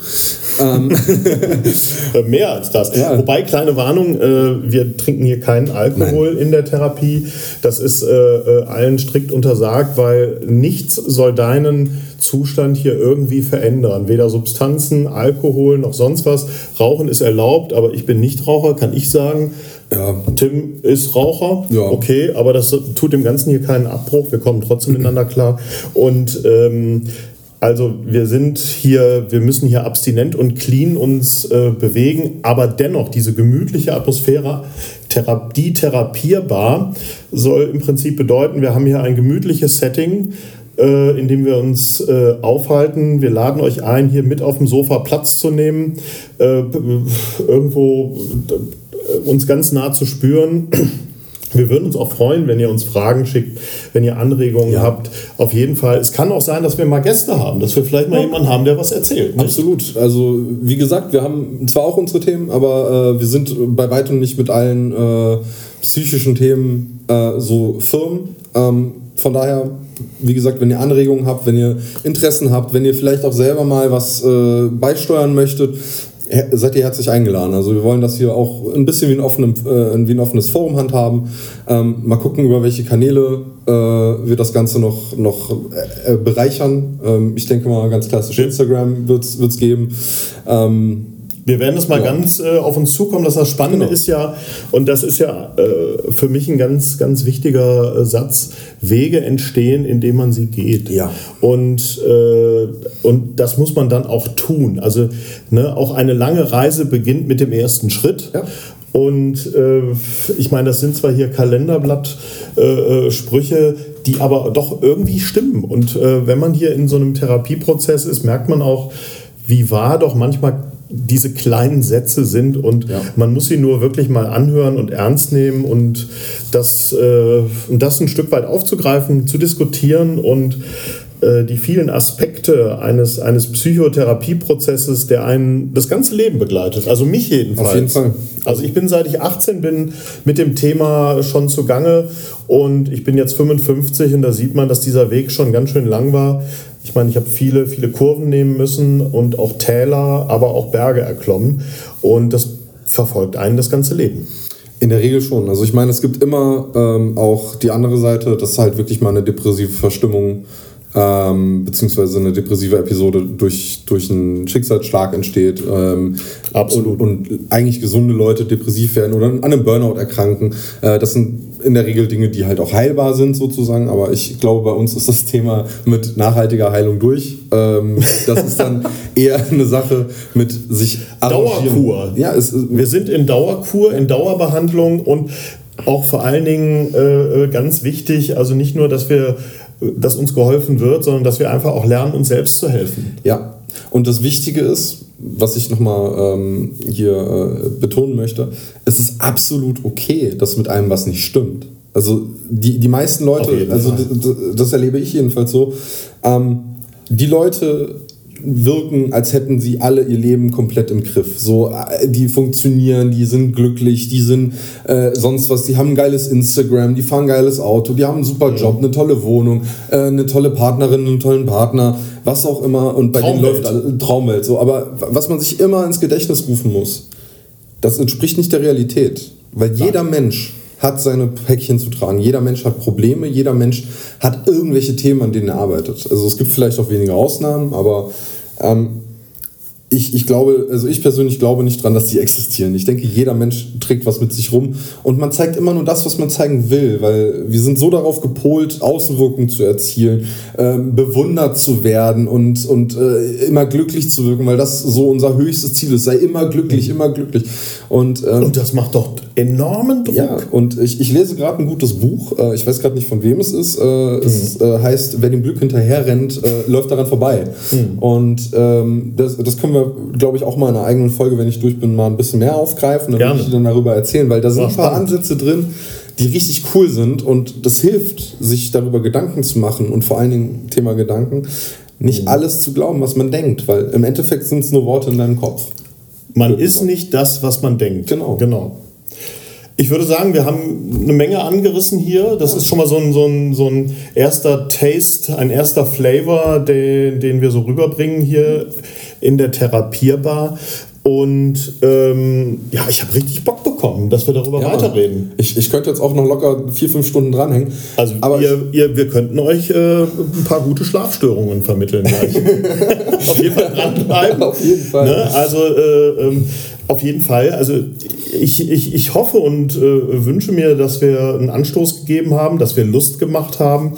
Ähm, *laughs* Äh, Mehr als das. Ja. Wobei, kleine Warnung, äh, wir trinken hier keinen Alkohol in der Therapie. Das ist äh, äh, allen strikt untersagt, weil nichts soll deinen Zustand hier irgendwie verändern. Weder Substanzen, Alkohol noch sonst was. Rauchen ist erlaubt, aber ich bin nicht Raucher, kann ich sagen. Ja. Tim ist Raucher, Ja. okay, aber das tut dem Ganzen hier keinen Abbruch. Wir kommen trotzdem *clears throat* miteinander klar. Und ähm, also wir sind hier, wir müssen hier abstinent und clean uns äh, bewegen, aber dennoch diese gemütliche Atmosphäre, Thera die therapierbar, soll im Prinzip bedeuten, wir haben hier ein gemütliches Setting, äh, in dem wir uns äh, aufhalten. Wir laden euch ein, hier mit auf dem Sofa Platz zu nehmen, äh, irgendwo äh, uns ganz nah zu spüren. Wir würden uns auch freuen, wenn ihr uns Fragen schickt, wenn ihr Anregungen Ja. habt. Auf jeden Fall. Es kann auch sein, dass wir mal Gäste haben, dass wir vielleicht mal jemanden haben, der was erzählt. nicht? Absolut. Also wie gesagt, wir haben zwar auch unsere Themen, aber äh, wir sind bei weitem nicht mit allen äh, psychischen Themen äh, so firm. Ähm, von daher, wie gesagt, wenn ihr Anregungen habt, wenn ihr Interessen habt, wenn ihr vielleicht auch selber mal was äh, beisteuern möchtet, seid ihr herzlich eingeladen. Also wir wollen das hier auch ein bisschen wie ein, offenem, äh, wie ein offenes Forum handhaben. Ähm, mal gucken, über welche Kanäle äh, wir das Ganze noch, noch äh, bereichern. Ähm, ich denke mal, ganz klassisch Instagram wird es geben. Ähm, Wir werden das mal Ja. ganz äh, auf uns zukommen. dass Das Spannende Genau. ist ja, und das ist ja äh, für mich ein ganz, ganz wichtiger äh, Satz, Wege entstehen, indem man sie geht. Ja. Und, äh, und das muss man dann auch tun. Also ne, auch eine lange Reise beginnt mit dem ersten Schritt. Ja. Und äh, ich meine, das sind zwar hier Kalenderblatt-Sprüche, äh, Sprüche, die aber doch irgendwie stimmen. Und äh, wenn man hier in so einem Therapieprozess ist, merkt man auch, wie wahr doch manchmal diese kleinen Sätze sind und Ja. man muss sie nur wirklich mal anhören und ernst nehmen und das, äh, das ein Stück weit aufzugreifen, zu diskutieren und äh, die vielen Aspekte eines, eines Psychotherapieprozesses, der einen das ganze Leben begleitet. Also mich jedenfalls. Auf jeden Fall. Also ich bin seit ich 18 bin mit dem Thema schon zugange und ich bin jetzt 55 und da sieht man, dass dieser Weg schon ganz schön lang war. Ich meine, ich habe viele, viele Kurven nehmen müssen und auch Täler, aber auch Berge erklommen und das verfolgt einen das ganze Leben. In der Regel schon. Also ich meine, es gibt immer ähm, auch die andere Seite, dass halt wirklich mal eine depressive Verstimmung ähm, beziehungsweise eine depressive Episode durch, durch einen Schicksalsschlag entsteht. Ähm, Absolut. Und, und eigentlich gesunde Leute depressiv werden oder an einem Burnout erkranken. Äh, das sind in der Regel Dinge, die halt auch heilbar sind sozusagen. Aber ich glaube, bei uns ist das *laughs* Thema mit nachhaltiger Heilung durch. Ähm, das ist dann *laughs* eher eine Sache mit sich. Dauerkur. Ja, es, Wir sind in Dauerkur, in Dauerbehandlung und auch vor allen Dingen äh, äh, ganz wichtig, also nicht nur, dass wir, dass uns geholfen wird, sondern dass wir einfach auch lernen, uns selbst zu helfen. Ja, und das Wichtige ist, was ich nochmal ähm, hier äh, betonen möchte, es ist absolut okay, dass mit einem was nicht stimmt. Also die, die meisten Leute, also das erlebe ich jedenfalls so, ähm, die Leute wirken, als hätten sie alle ihr Leben komplett im Griff. So, äh, die funktionieren, die sind glücklich, die sind äh, sonst was, die haben ein geiles Instagram, die fahren ein geiles Auto, die haben einen super Job, eine tolle Wohnung, äh, eine tolle Partnerin, einen tollen Partner, was auch immer. Und bei denen Traumwelt. läuft alles, Traumwelt. So, aber was man sich immer ins Gedächtnis rufen muss, das entspricht nicht der Realität. Weil jeder Mensch hat seine Päckchen zu tragen. Jeder Mensch hat Probleme, jeder Mensch hat irgendwelche Themen, an denen er arbeitet. Also es gibt vielleicht auch wenige Ausnahmen, aber ähm, ich, ich glaube, also ich persönlich glaube nicht dran, dass die existieren. Ich denke, jeder Mensch trägt was mit sich rum und man zeigt immer nur das, was man zeigen will, weil wir sind so darauf gepolt, Außenwirkung zu erzielen, ähm, bewundert zu werden und, und äh, immer glücklich zu wirken, weil das so unser höchstes Ziel ist. Sei immer glücklich, immer glücklich. Und, ähm, Und das macht doch enormen Druck. ja, und ich, ich lese gerade ein gutes Buch. Äh, ich weiß gerade nicht, von wem es ist. Äh, Es äh, heißt, wer dem Glück hinterher rennt, läuft daran vorbei. Und ähm, das, das können wir, glaube ich, auch mal in einer eigenen Folge, wenn ich durch bin, mal ein bisschen mehr aufgreifen. Dann Gerne. würde ich dann darüber erzählen, weil da sind Ja, ein paar spannend. Ansätze drin, die richtig cool sind und das hilft, sich darüber Gedanken zu machen und vor allen Dingen Thema Gedanken, nicht mhm. alles zu glauben, was man denkt, weil im Endeffekt sind es nur Worte in deinem Kopf. Man ist nicht das, was man denkt. Genau. genau. Ich würde sagen, wir haben eine Menge angerissen hier. Das ist schon mal so ein, so, ein, so ein erster Taste, ein erster Flavor, den, den wir so rüberbringen hier in der Therapierbar. Und ähm, ja, ich habe richtig Bock bekommen, dass wir darüber ja, weiterreden. Ich, ich könnte jetzt auch noch locker vier, fünf Stunden dranhängen. Also aber ihr, ihr, wir könnten euch äh, ein paar gute Schlafstörungen vermitteln *laughs* auf jeden Fall dranbleiben. auf jeden Fall. Ne? Also äh, ähm, auf jeden Fall. Also ich, ich, ich hoffe und äh, wünsche mir, dass wir einen Anstoß gegeben haben, dass wir Lust gemacht haben,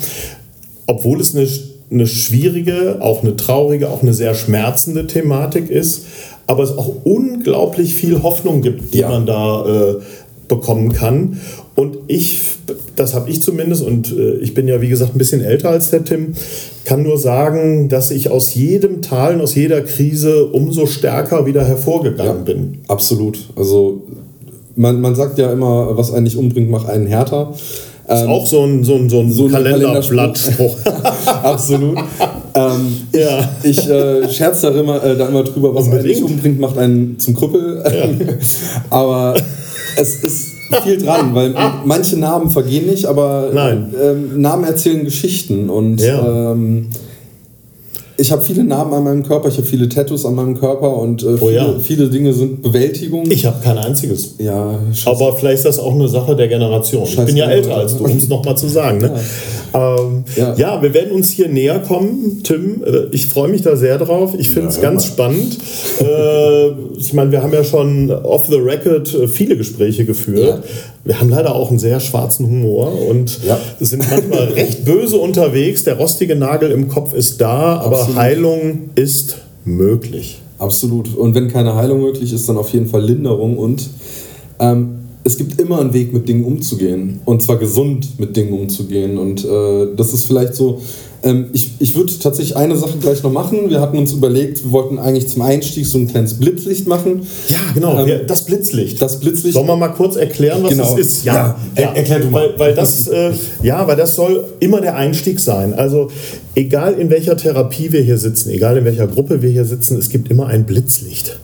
obwohl es eine, eine schwierige, auch eine traurige, auch eine sehr schmerzende Thematik ist aber es auch unglaublich viel Hoffnung gibt, die ja. man da äh, bekommen kann. Und ich, das habe ich zumindest, und äh, ich bin ja wie gesagt ein bisschen älter als der Tim, kann nur sagen, dass ich aus jedem Tal und aus jeder Krise umso stärker wieder hervorgegangen ja, bin. Absolut. Also man, man sagt ja immer, was einen nicht umbringt, macht einen härter. Das ist ähm, auch so ein, so ein, so ein so Kalenderblattspruch. *laughs* Absolut. ähm, ja. Ich, ich äh, scherze da immer, äh, da immer drüber, was Unbedingt. einen nicht umbringt, macht einen zum Krüppel. Ja. *laughs* aber es ist viel dran, weil manche Namen vergehen nicht, aber ähm, Namen erzählen Geschichten und ja. ähm, ich habe viele Namen an meinem Körper, ich habe viele Tattoos an meinem Körper und äh, oh, viele, ja. viele, Dinge sind Bewältigung. Ich habe kein einziges. Ja, Aber vielleicht ist das auch eine Sache der Generation. Scheiß ich bin ja älter als du, um es nochmal zu sagen. Ne? *laughs* Ja. Ähm, ja. ja. wir werden uns hier näher kommen, Tim. Äh, ich freue mich da sehr drauf. Ich finde es ganz spannend. äh, ich meine, wir haben ja schon off the record äh, viele Gespräche geführt. Wir haben leider auch einen sehr schwarzen Humor und sind manchmal *laughs* recht böse unterwegs. Der rostige Nagel im Kopf ist da, aber Absolut. Heilung ist möglich. Absolut. Und wenn keine Heilung möglich ist, dann auf jeden Fall Linderung. Und ähm, es gibt immer einen Weg, mit Dingen umzugehen. Und zwar gesund mit Dingen umzugehen. Und äh, das ist vielleicht so ähm, ich ich würde tatsächlich eine Sache gleich noch machen. Wir hatten uns überlegt, wir wollten eigentlich zum Einstieg so ein kleines Blitzlicht machen. Ja, genau, ähm, das Blitzlicht. Das Blitzlicht. Sollen wir mal kurz erklären, was genau. das ist? Ja, ja, ja. erklär du mal. Weil, weil das, äh, ja, weil das soll immer der Einstieg sein. Also egal in welcher Therapie wir hier sitzen, egal in welcher Gruppe wir hier sitzen, es gibt immer ein Blitzlicht.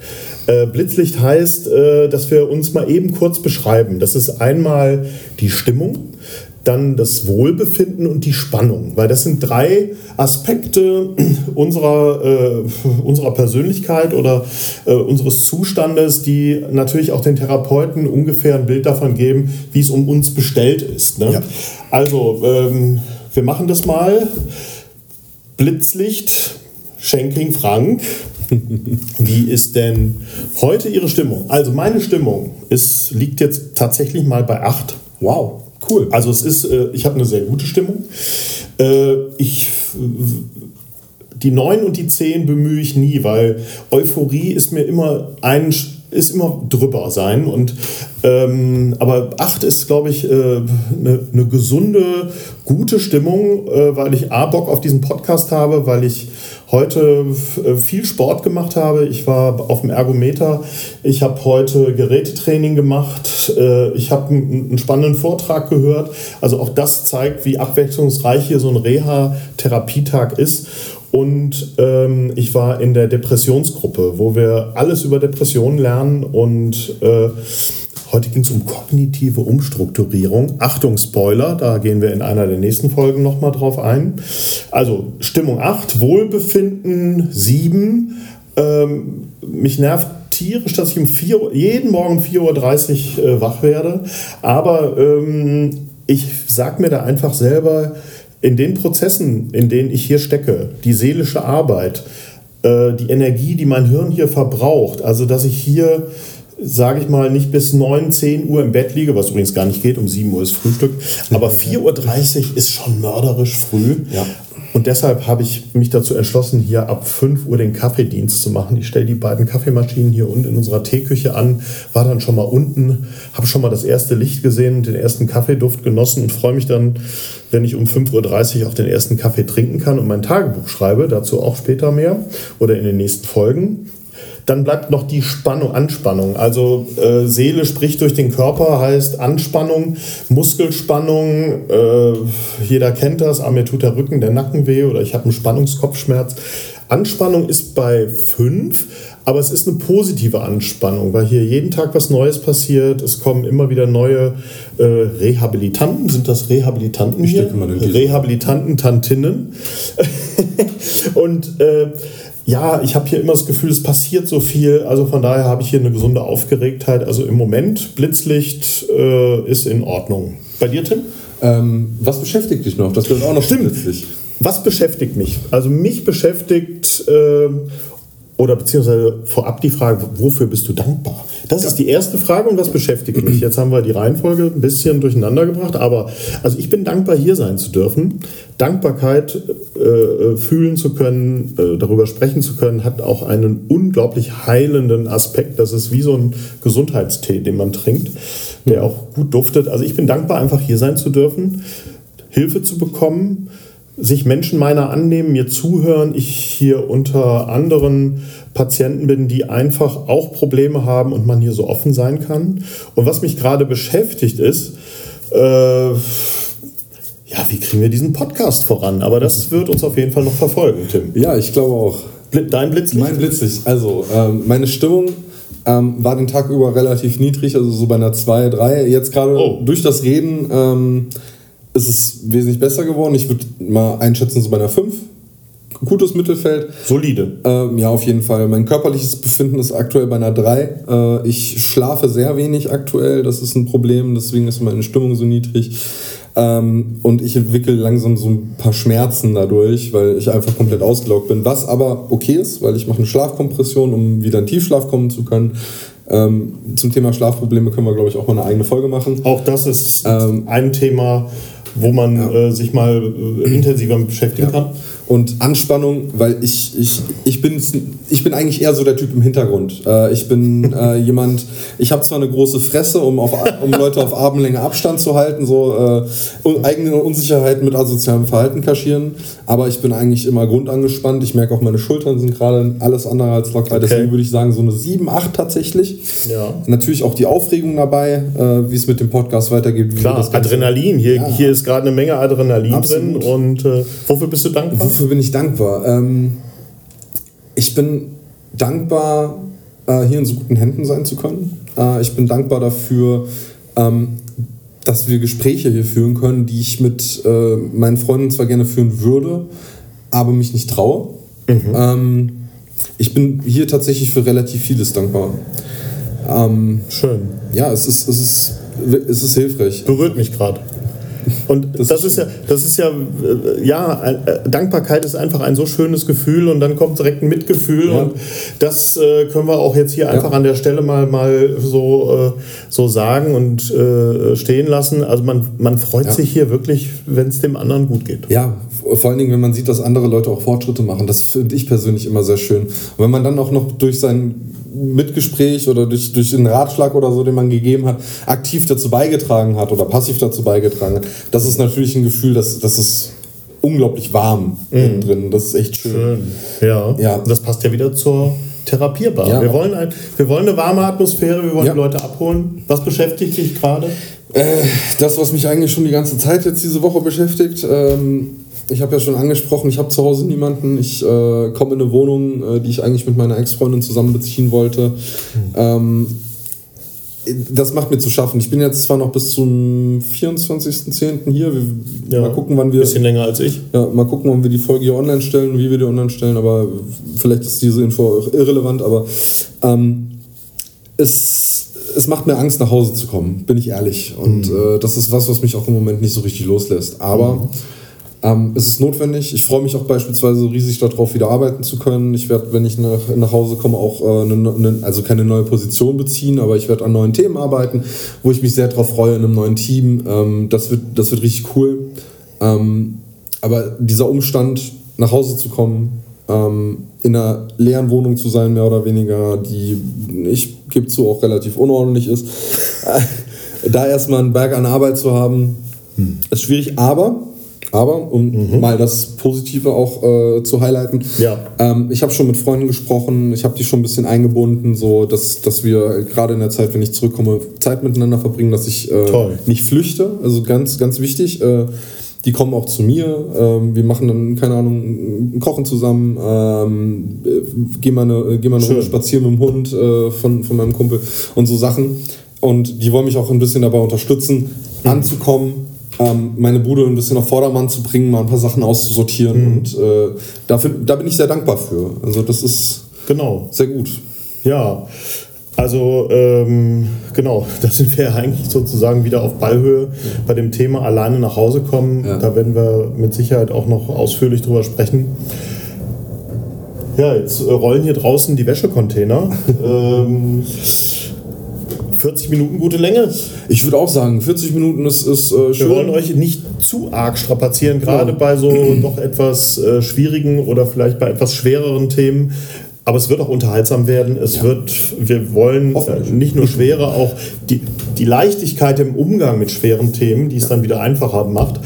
Äh, Blitzlicht heißt, äh, dass wir uns mal eben kurz beschreiben. Das ist einmal die Stimmung, dann das Wohlbefinden und die Spannung, weil das sind drei Aspekte *clears throat* unserer, äh, unserer Persönlichkeit oder äh, unseres Zustandes, die natürlich auch den Therapeuten ungefähr ein Bild davon geben, wie es um uns bestellt ist. Ne? Ja. Also, ähm, wir machen das mal. Blitzlicht, Schenking Frank. *laughs* Wie ist denn heute Ihre Stimmung? Also meine Stimmung ist, liegt jetzt tatsächlich mal bei 8. Wow. Cool. Also es ist, äh, ich habe eine sehr gute Stimmung. Äh, ich die 9 und die 10 bemühe ich nie, weil Euphorie ist mir immer ein ist immer drüber sein und ähm, aber 8 ist glaube ich eine äh, ne gesunde gute Stimmung äh, weil ich a Bock auf diesen Podcast habe weil ich heute äh, viel Sport gemacht habe. Ich war auf dem Ergometer. Ich habe heute Gerätetraining gemacht. Äh, ich habe einen spannenden Vortrag gehört. Also auch das zeigt, wie abwechslungsreich hier so ein Reha-Therapietag ist. Und ähm, ich war in der Depressionsgruppe, wo wir alles über Depressionen lernen und äh, Heute ging es um kognitive Umstrukturierung. Achtung, Spoiler, da gehen wir in einer der nächsten Folgen nochmal drauf ein. Also Stimmung 8, Wohlbefinden 7. Ähm, mich nervt tierisch, dass ich um 4, jeden Morgen 4.30 Uhr äh, wach werde. Aber ähm, ich sage mir da einfach selber, in den Prozessen, in denen ich hier stecke, die seelische Arbeit, äh, die Energie, die mein Hirn hier verbraucht, also dass ich hier sage ich mal, nicht bis 9, 10 Uhr im Bett liege, was übrigens gar nicht geht, um 7 Uhr ist Frühstück, aber 4.30 Uhr ist schon mörderisch früh. Ja. Und deshalb habe ich mich dazu entschlossen, hier ab 5 Uhr den Kaffeedienst zu machen. Ich stelle die beiden Kaffeemaschinen hier unten in unserer Teeküche an, war dann schon mal unten, habe schon mal das erste Licht gesehen, den ersten Kaffeeduft genossen und freue mich dann, wenn ich um 5.30 Uhr auch den ersten Kaffee trinken kann und mein Tagebuch schreibe, dazu auch später mehr oder in den nächsten Folgen. Dann bleibt noch die Spannung, Anspannung. Also äh, Seele spricht durch den Körper, heißt Anspannung, Muskelspannung. Äh, jeder kennt das, aber mir tut der Rücken, der Nacken weh oder ich habe einen Spannungskopfschmerz. Anspannung ist bei 5, aber es ist eine positive Anspannung, weil hier jeden Tag was Neues passiert. Es kommen immer wieder neue äh, Rehabilitanten. Sind das Rehabilitanten Ich hier? Rehabilitanten, Tantinnen. *laughs* Und äh, ja, ich habe hier immer das Gefühl, es passiert so viel. Also von daher habe ich hier eine gesunde Aufgeregtheit. Also im Moment, Blitzlicht äh, ist in Ordnung. Bei dir, Tim? Ähm, was beschäftigt dich noch? Das wird auch noch Stimmt. letztlich. Was beschäftigt mich? Also mich beschäftigt, ähm, oder beziehungsweise vorab die Frage, wofür bist du dankbar? Das ist die erste Frage und was beschäftigt mich? Jetzt haben wir die Reihenfolge ein bisschen durcheinander gebracht, aber also ich bin dankbar, hier sein zu dürfen. Dankbarkeit äh, äh, fühlen zu können, äh, darüber sprechen zu können, hat auch einen unglaublich heilenden Aspekt. Das ist wie so ein Gesundheitstee, den man trinkt, der auch gut duftet. Also ich bin dankbar, einfach hier sein zu dürfen, Hilfe zu bekommen, sich Menschen meiner annehmen, mir zuhören. Ich hier unter anderen Patienten bin, die einfach auch Probleme haben und man hier so offen sein kann. Und was mich gerade beschäftigt ist, äh, ja, wie kriegen wir diesen Podcast voran? Aber das wird uns auf jeden Fall noch verfolgen, Tim. Ja, ich glaube auch. Dein Blitzlicht? Mein Blitzlicht. Also, ähm, meine Stimmung ähm, war den Tag über relativ niedrig, also so bei einer 2, 3. Jetzt gerade Oh. durch das Reden ähm, ist es wesentlich besser geworden. Ich würde mal einschätzen, so bei einer 5. Gutes Mittelfeld. Solide. Ähm, ja, auf jeden Fall. Mein körperliches Befinden ist aktuell bei einer 3. Äh, ich schlafe sehr wenig aktuell, das ist ein Problem, deswegen ist meine Stimmung so niedrig. Ähm, und ich entwickle langsam so ein paar Schmerzen dadurch, weil ich einfach komplett ausgelaugt bin. Was aber okay ist, weil ich mache eine Schlafkompression, um wieder in Tiefschlaf kommen zu können. Ähm, zum Thema Schlafprobleme können wir, glaube ich, auch mal eine eigene Folge machen. Auch das ist Ähm, ein Thema, wo man äh, sich mal äh, intensiver mit beschäftigen kann. Und Anspannung, weil ich, ich, ich, bin, ich bin eigentlich eher so der Typ im Hintergrund. Äh, ich bin *laughs* äh, jemand, ich habe zwar eine große Fresse, um, auf, um Leute auf Armlänge Abstand zu halten, so äh, eigene Unsicherheit mit asozialem Verhalten kaschieren, aber ich bin eigentlich immer grundangespannt. Ich merke auch, meine Schultern sind gerade alles andere als locker. Okay. Deswegen würde ich sagen, so eine 7, 8 tatsächlich. Ja. Natürlich auch die Aufregung dabei, äh, wie es mit dem Podcast weitergeht. Klar, Adrenalin. Hier, hier ist gerade eine Menge Adrenalin Absolut. drin. Und äh, wofür bist du dankbar? Wofür bin ich dankbar? Ähm, ich bin dankbar, äh, hier in so guten Händen sein zu können. Äh, ich bin dankbar dafür, ähm, dass wir Gespräche hier führen können, die ich mit äh, meinen Freunden zwar gerne führen würde, aber mich nicht traue. Ähm, ich bin hier tatsächlich für relativ vieles dankbar. Ähm, Schön. ja, es ist, es, ist, es ist hilfreich. Berührt mich gerade. Und das, Das ist ja, das ist ja, äh, ja, äh, Dankbarkeit ist einfach ein so schönes Gefühl und dann kommt direkt ein Mitgefühl Ja. und das äh, können wir auch jetzt hier einfach an der Stelle mal, mal so, äh, so sagen und äh, stehen lassen. Also man, man freut Ja. sich hier wirklich, wenn es dem anderen gut geht. Ja, vor allen Dingen, wenn man sieht, dass andere Leute auch Fortschritte machen. Das finde ich persönlich immer sehr schön. Und wenn man dann auch noch durch sein Mitgespräch oder durch, durch den Ratschlag oder so, den man gegeben hat, aktiv dazu beigetragen hat oder passiv dazu beigetragen hat, das ist natürlich ein Gefühl, das, das ist unglaublich warm innen drin. Das ist echt schön. Schön. Ja. Ja. Das passt ja wieder zur Therapierbar. Ja. Wir, wollen ein, wir wollen eine warme Atmosphäre, wir wollen Ja. die Leute abholen. Was beschäftigt dich gerade? Äh, das, was mich eigentlich schon die ganze Zeit jetzt diese Woche beschäftigt, ähm, ich habe ja schon angesprochen, ich habe zu Hause niemanden. Ich äh, komme in eine Wohnung, äh, die ich eigentlich mit meiner Ex-Freundin zusammen beziehen wollte. Ähm, das macht mir zu schaffen. Ich bin jetzt zwar noch bis zum 24.10. hier. Wir, Ja. Mal gucken, wann wir. Bisschen länger als ich. Ja, mal gucken, wann wir die Folge hier online stellen, wie wir die online stellen, aber vielleicht ist diese Info auch irrelevant, aber ähm, es, es macht mir Angst, nach Hause zu kommen, bin ich ehrlich. Und äh, das ist was, was mich auch im Moment nicht so richtig loslässt. Aber ähm, es ist notwendig. Ich freue mich auch beispielsweise riesig darauf, wieder arbeiten zu können. Ich werde, wenn ich nach, nach Hause komme, auch äh, eine, eine, also keine neue Position beziehen, aber ich werde an neuen Themen arbeiten, wo ich mich sehr darauf freue, in einem neuen Team. Ähm, das, wird, das wird richtig cool. Ähm, aber dieser Umstand, nach Hause zu kommen, ähm, in einer leeren Wohnung zu sein, mehr oder weniger, die, ich gebe zu, auch relativ unordentlich ist, *laughs* da erstmal einen Berg an Arbeit zu haben, ist schwierig. Aber Aber um mhm. mal das Positive auch äh, zu highlighten, ja. ähm, ich habe schon mit Freunden gesprochen, ich habe die schon ein bisschen eingebunden, so dass, dass wir gerade in der Zeit, wenn ich zurückkomme, Zeit miteinander verbringen, dass ich äh, nicht flüchte. Also ganz, ganz wichtig. Äh, die kommen auch zu mir. Ähm, wir machen dann, keine Ahnung, kochen zusammen, ähm, gehen mal eine, gehen mal eine Runde spazieren mit dem Hund äh, von, von meinem Kumpel und so Sachen. Und die wollen mich auch ein bisschen dabei unterstützen, mhm. anzukommen, ähm, meine Bude ein bisschen auf Vordermann zu bringen, mal ein paar Sachen auszusortieren. Mhm. Und äh, dafür, da bin ich sehr dankbar für. Also das ist genau. sehr gut. Ja, also ähm, genau, *laughs* da sind wir eigentlich sozusagen wieder auf Ballhöhe bei dem Thema alleine nach Hause kommen. Ja. Da werden wir mit Sicherheit auch noch ausführlich drüber sprechen. Ja, jetzt rollen hier draußen die Wäschecontainer. *laughs* ähm, 40 Minuten gute Länge. Ich würde auch sagen, 40 Minuten ist, ist äh, schön. Wir wollen euch nicht zu arg strapazieren, gerade ja. bei so *clears throat* doch etwas äh, schwierigen oder vielleicht bei etwas schwereren Themen. Aber es wird auch unterhaltsam werden. Es ja. wird, wir wollen äh, nicht nur schwere, auch die, die Leichtigkeit im Umgang mit schweren Themen, die es dann wieder einfacher macht,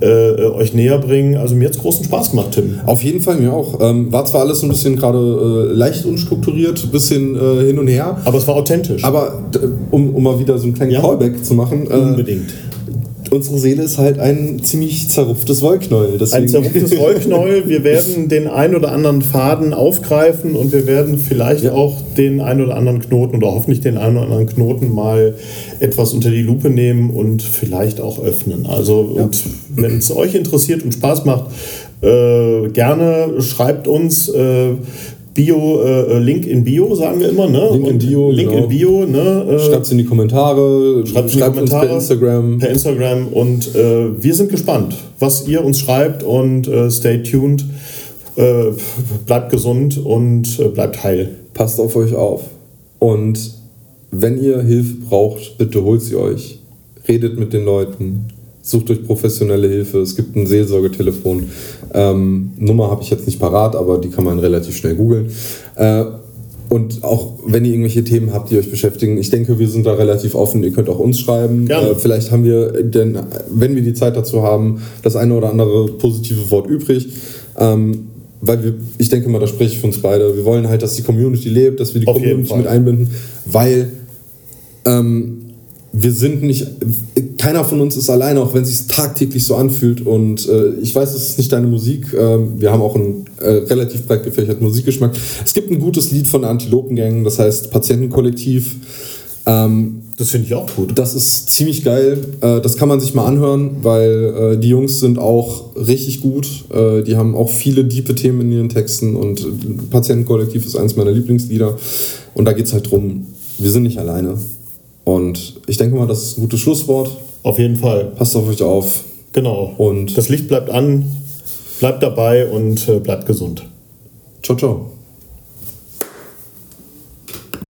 äh, euch näher bringen. Also mir hat es großen Spaß gemacht, Tim. Auf jeden Fall, mir auch. Ähm, war zwar alles ein bisschen gerade äh, leicht unstrukturiert, ein bisschen äh, hin und her. Aber es war authentisch. Aber um, um mal wieder so einen kleinen ja. Callback zu machen. Äh, Unbedingt unsere Seele ist halt ein ziemlich zerrupftes Wollknäuel. Deswegen. Ein zerrupftes Wollknäuel. Wir *laughs* werden den ein oder anderen Faden aufgreifen und wir werden vielleicht ja. auch den ein oder anderen Knoten oder hoffentlich den ein oder anderen Knoten mal etwas unter die Lupe nehmen und vielleicht auch öffnen. Also, ja. wenn es euch interessiert und Spaß macht, äh, gerne schreibt uns. Äh, Bio, äh, Link in Bio, sagen wir immer, ne? Link in Bio, Link genau. in Bio, ne? Äh, schreibt es in die Kommentare, schreibt, schreibt uns per Instagram. Per Instagram und äh, wir sind gespannt, was ihr uns schreibt und äh, stay tuned. Äh, bleibt gesund und äh, bleibt heil. Passt auf euch auf. Und wenn ihr Hilfe braucht, bitte holt sie euch. Redet mit den Leuten sucht euch professionelle Hilfe. Es gibt ein Seelsorgetelefon. Ähm, Nummer habe ich jetzt nicht parat, aber die kann man relativ schnell googeln. Äh, und auch wenn ihr irgendwelche Themen habt, die euch beschäftigen, ich denke, wir sind da relativ offen. Ihr könnt auch uns schreiben. Äh, vielleicht haben wir, denn, wenn wir die Zeit dazu haben, das eine oder andere positive Wort übrig. Ähm, weil wir, ich denke mal, da spreche ich für uns beide. Wir wollen halt, dass die Community lebt, dass wir die Auf Community mit einbinden, weil ähm, wir sind nicht, keiner von uns ist alleine, auch wenn es sich tagtäglich so anfühlt. Und äh, ich weiß, es ist nicht deine Musik. Ähm, wir haben auch einen äh, relativ breit gefächerten Musikgeschmack. Es gibt ein gutes Lied von Antilopengang, das heißt Patientenkollektiv. Ähm, das finde ich auch gut. Das ist ziemlich geil. Äh, das kann man sich mal anhören, weil äh, die Jungs sind auch richtig gut. Äh, die haben auch viele diepe Themen in ihren Texten und Patientenkollektiv ist eines meiner Lieblingslieder. Und da geht es halt drum, wir sind nicht alleine. Und ich denke mal, das ist ein gutes Schlusswort. Auf jeden Fall. Passt auf euch auf. Genau. Und das Licht bleibt an, bleibt dabei und äh, bleibt gesund. Ciao, ciao.